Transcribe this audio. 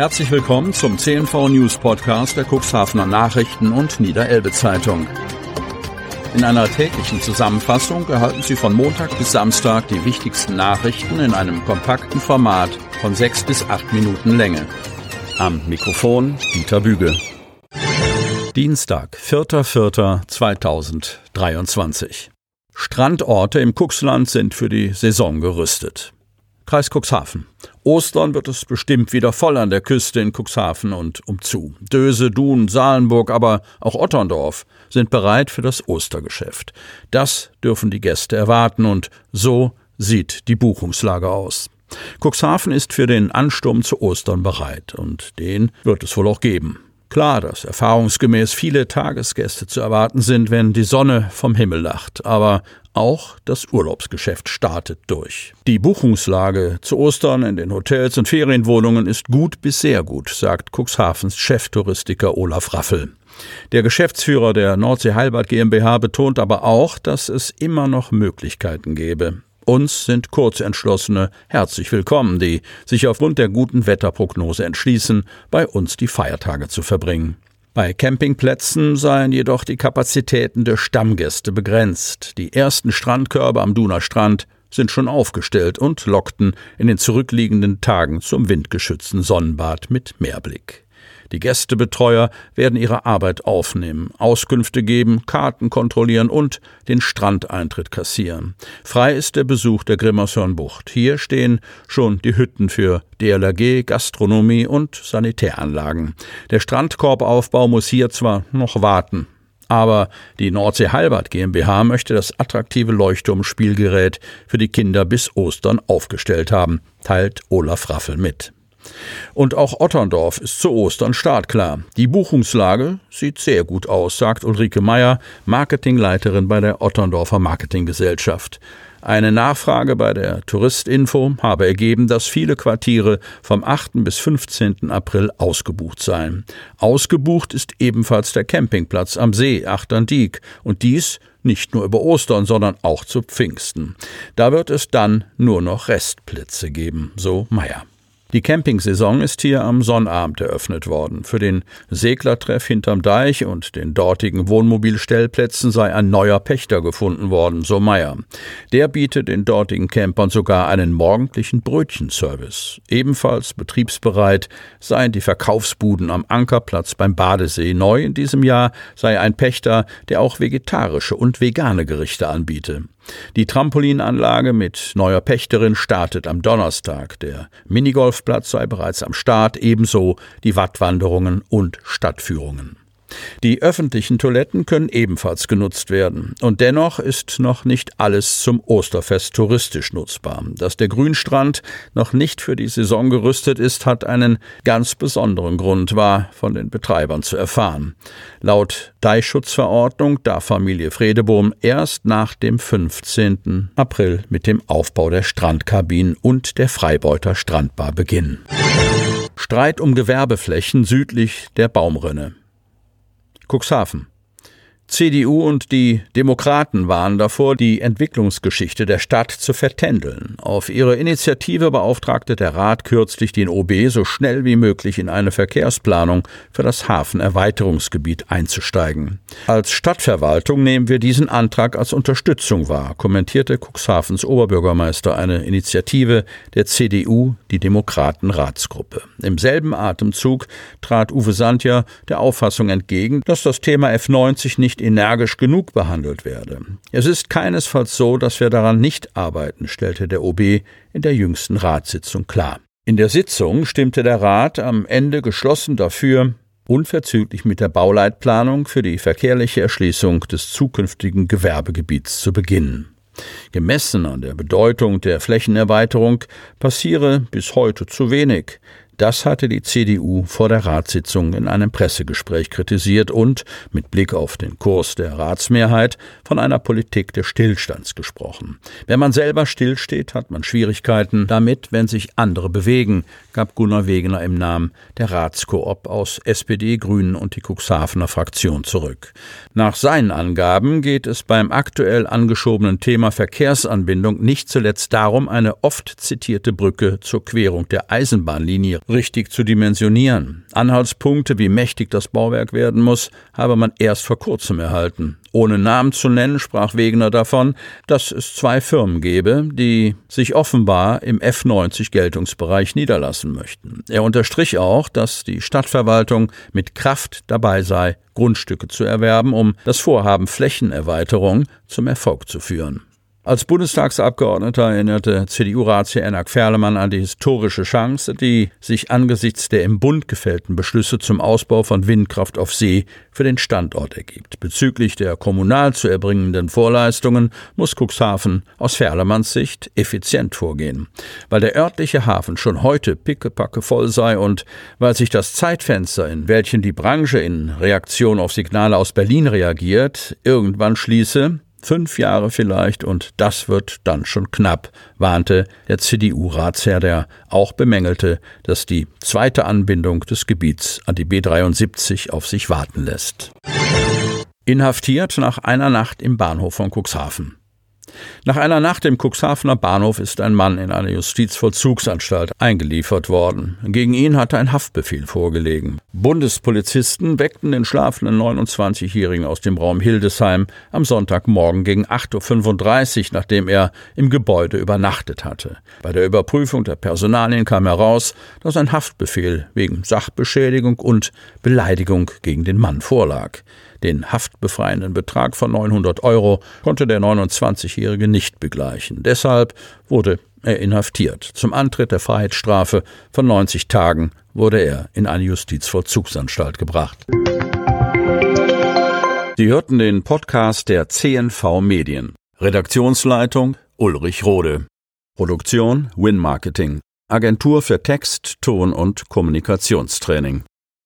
Herzlich willkommen zum CNV News Podcast der Cuxhavener Nachrichten und Niederelbe Zeitung. In einer täglichen Zusammenfassung erhalten Sie von Montag bis Samstag die wichtigsten Nachrichten in einem kompakten Format von sechs bis acht Minuten Länge. Am Mikrofon Dieter Büge. Dienstag, 4.4.2023. Strandorte im Cuxland sind für die Saison gerüstet. Kreis Cuxhaven. Ostern wird es bestimmt wieder voll an der Küste in Cuxhaven und umzu. Döse, Dun, Salenburg, aber auch Otterndorf sind bereit für das Ostergeschäft. Das dürfen die Gäste erwarten und so sieht die Buchungslage aus. Cuxhaven ist für den Ansturm zu Ostern bereit und den wird es wohl auch geben. Klar, dass erfahrungsgemäß viele Tagesgäste zu erwarten sind, wenn die Sonne vom Himmel lacht, aber auch das Urlaubsgeschäft startet durch. Die Buchungslage zu Ostern in den Hotels und Ferienwohnungen ist gut bis sehr gut, sagt Cuxhavens Cheftouristiker Olaf Raffel. Der Geschäftsführer der Nordsee Heilbad GmbH betont aber auch, dass es immer noch Möglichkeiten gäbe. Uns sind Kurzentschlossene herzlich willkommen, die sich aufgrund der guten Wetterprognose entschließen, bei uns die Feiertage zu verbringen. Bei Campingplätzen seien jedoch die Kapazitäten der Stammgäste begrenzt. Die ersten Strandkörbe am Duner Strand sind schon aufgestellt und lockten in den zurückliegenden Tagen zum windgeschützten Sonnenbad mit Meerblick. Die Gästebetreuer werden ihre Arbeit aufnehmen, Auskünfte geben, Karten kontrollieren und den Strandeintritt kassieren. Frei ist der Besuch der Grimmershörnbucht. Hier stehen schon die Hütten für DLRG, Gastronomie und Sanitäranlagen. Der Strandkorbaufbau muss hier zwar noch warten, aber die Nordsee Heilbad GmbH möchte das attraktive Leuchtturmspielgerät für die Kinder bis Ostern aufgestellt haben, teilt Olaf Raffel mit. Und auch Otterndorf ist zu Ostern startklar. Die Buchungslage sieht sehr gut aus, sagt Ulrike Meyer, Marketingleiterin bei der Otterndorfer Marketinggesellschaft. Eine Nachfrage bei der Touristinfo habe ergeben, dass viele Quartiere vom 8. bis 15. April ausgebucht seien. Ausgebucht ist ebenfalls der Campingplatz am See Achterndiek und dies nicht nur über Ostern, sondern auch zu Pfingsten. Da wird es dann nur noch Restplätze geben, so Meyer. Die Campingsaison ist hier am Sonnabend eröffnet worden. Für den Seglertreff hinterm Deich und den dortigen Wohnmobilstellplätzen sei ein neuer Pächter gefunden worden, so Meier. Der bietet den dortigen Campern sogar einen morgendlichen Brötchenservice. Ebenfalls betriebsbereit seien die Verkaufsbuden am Ankerplatz beim Badesee. Neu in diesem Jahr sei ein Pächter, der auch vegetarische und vegane Gerichte anbiete. Die Trampolinanlage mit neuer Pächterin startet am Donnerstag. Der Minigolfplatz sei bereits am Start, ebenso die Wattwanderungen und Stadtführungen. Die öffentlichen Toiletten können ebenfalls genutzt werden. Und dennoch ist noch nicht alles zum Osterfest touristisch nutzbar. Dass der Grünstrand noch nicht für die Saison gerüstet ist, hat einen ganz besonderen Grund, war von den Betreibern zu erfahren. Laut Deichschutzverordnung darf Familie Fredebohm erst nach dem 15. April mit dem Aufbau der Strandkabinen und der Freibeuter Strandbar beginnen. Streit um Gewerbeflächen südlich der Baumrinne. Cuxhaven. CDU und die Demokraten waren davor, die Entwicklungsgeschichte der Stadt zu vertändeln. Auf ihre Initiative beauftragte der Rat kürzlich den OB, so schnell wie möglich in eine Verkehrsplanung für das Hafenerweiterungsgebiet einzusteigen. Als Stadtverwaltung nehmen wir diesen Antrag als Unterstützung wahr, kommentierte Cuxhavens Oberbürgermeister eine Initiative der CDU, die Demokraten-Ratsgruppe. Im selben Atemzug trat Uwe Sandja der Auffassung entgegen, dass das Thema F90 nicht energisch genug behandelt werde. Es ist keinesfalls so, dass wir daran nicht arbeiten, stellte der OB in der jüngsten Ratssitzung klar. In der Sitzung stimmte der Rat am Ende geschlossen dafür, unverzüglich mit der Bauleitplanung für die verkehrliche Erschließung des zukünftigen Gewerbegebiets zu beginnen. Gemessen an der Bedeutung der Flächenerweiterung passiere bis heute zu wenig. Das hatte die CDU vor der Ratssitzung in einem Pressegespräch kritisiert und, mit Blick auf den Kurs der Ratsmehrheit, von einer Politik des Stillstands gesprochen. Wenn man selber stillsteht, hat man Schwierigkeiten damit, wenn sich andere bewegen, gab Gunnar Wegener im Namen der Ratskoop aus SPD, Grünen und die Cuxhavener Fraktion zurück. Nach seinen Angaben geht es beim aktuell angeschobenen Thema Verkehrsanbindung nicht zuletzt darum, eine oft zitierte Brücke zur Querung der Eisenbahnlinie richtig zu dimensionieren. Anhaltspunkte, wie mächtig das Bauwerk werden muss, habe man erst vor kurzem erhalten. Ohne Namen zu nennen, sprach Wegener davon, dass es zwei Firmen gebe, die sich offenbar im F90 Geltungsbereich niederlassen möchten. Er unterstrich auch, dass die Stadtverwaltung mit Kraft dabei sei, Grundstücke zu erwerben, um das Vorhaben Flächenerweiterung zum Erfolg zu führen. Als Bundestagsabgeordneter erinnerte CDU-Ratsherr Enak Ferlemann an die historische Chance, die sich angesichts der im Bund gefällten Beschlüsse zum Ausbau von Windkraft auf See für den Standort ergibt. Bezüglich der kommunal zu erbringenden Vorleistungen muss Cuxhaven aus Ferlemanns Sicht effizient vorgehen. Weil der örtliche Hafen schon heute pickepacke voll sei und weil sich das Zeitfenster, in welchem die Branche in Reaktion auf Signale aus Berlin reagiert, irgendwann schließe, Fünf Jahre vielleicht und das wird dann schon knapp, warnte der CDU-Ratsherr, der auch bemängelte, dass die zweite Anbindung des Gebiets an die B73 auf sich warten lässt. Inhaftiert nach einer Nacht im Bahnhof von Cuxhaven. Nach einer Nacht im Cuxhavener Bahnhof ist ein Mann in eine Justizvollzugsanstalt eingeliefert worden. Gegen ihn hatte ein Haftbefehl vorgelegen. Bundespolizisten weckten den schlafenden 29-Jährigen aus dem Raum Hildesheim am Sonntagmorgen gegen 8.35 Uhr, nachdem er im Gebäude übernachtet hatte. Bei der Überprüfung der Personalien kam heraus, dass ein Haftbefehl wegen Sachbeschädigung und Beleidigung gegen den Mann vorlag. Den haftbefreienden Betrag von 900 Euro konnte der 29-Jährige nicht begleichen. Deshalb wurde er inhaftiert. Zum Antritt der Freiheitsstrafe von 90 Tagen wurde er in eine Justizvollzugsanstalt gebracht. Sie hörten den Podcast der CNV Medien. Redaktionsleitung Ulrich Rode. Produktion Win Marketing. Agentur für Text, Ton und Kommunikationstraining.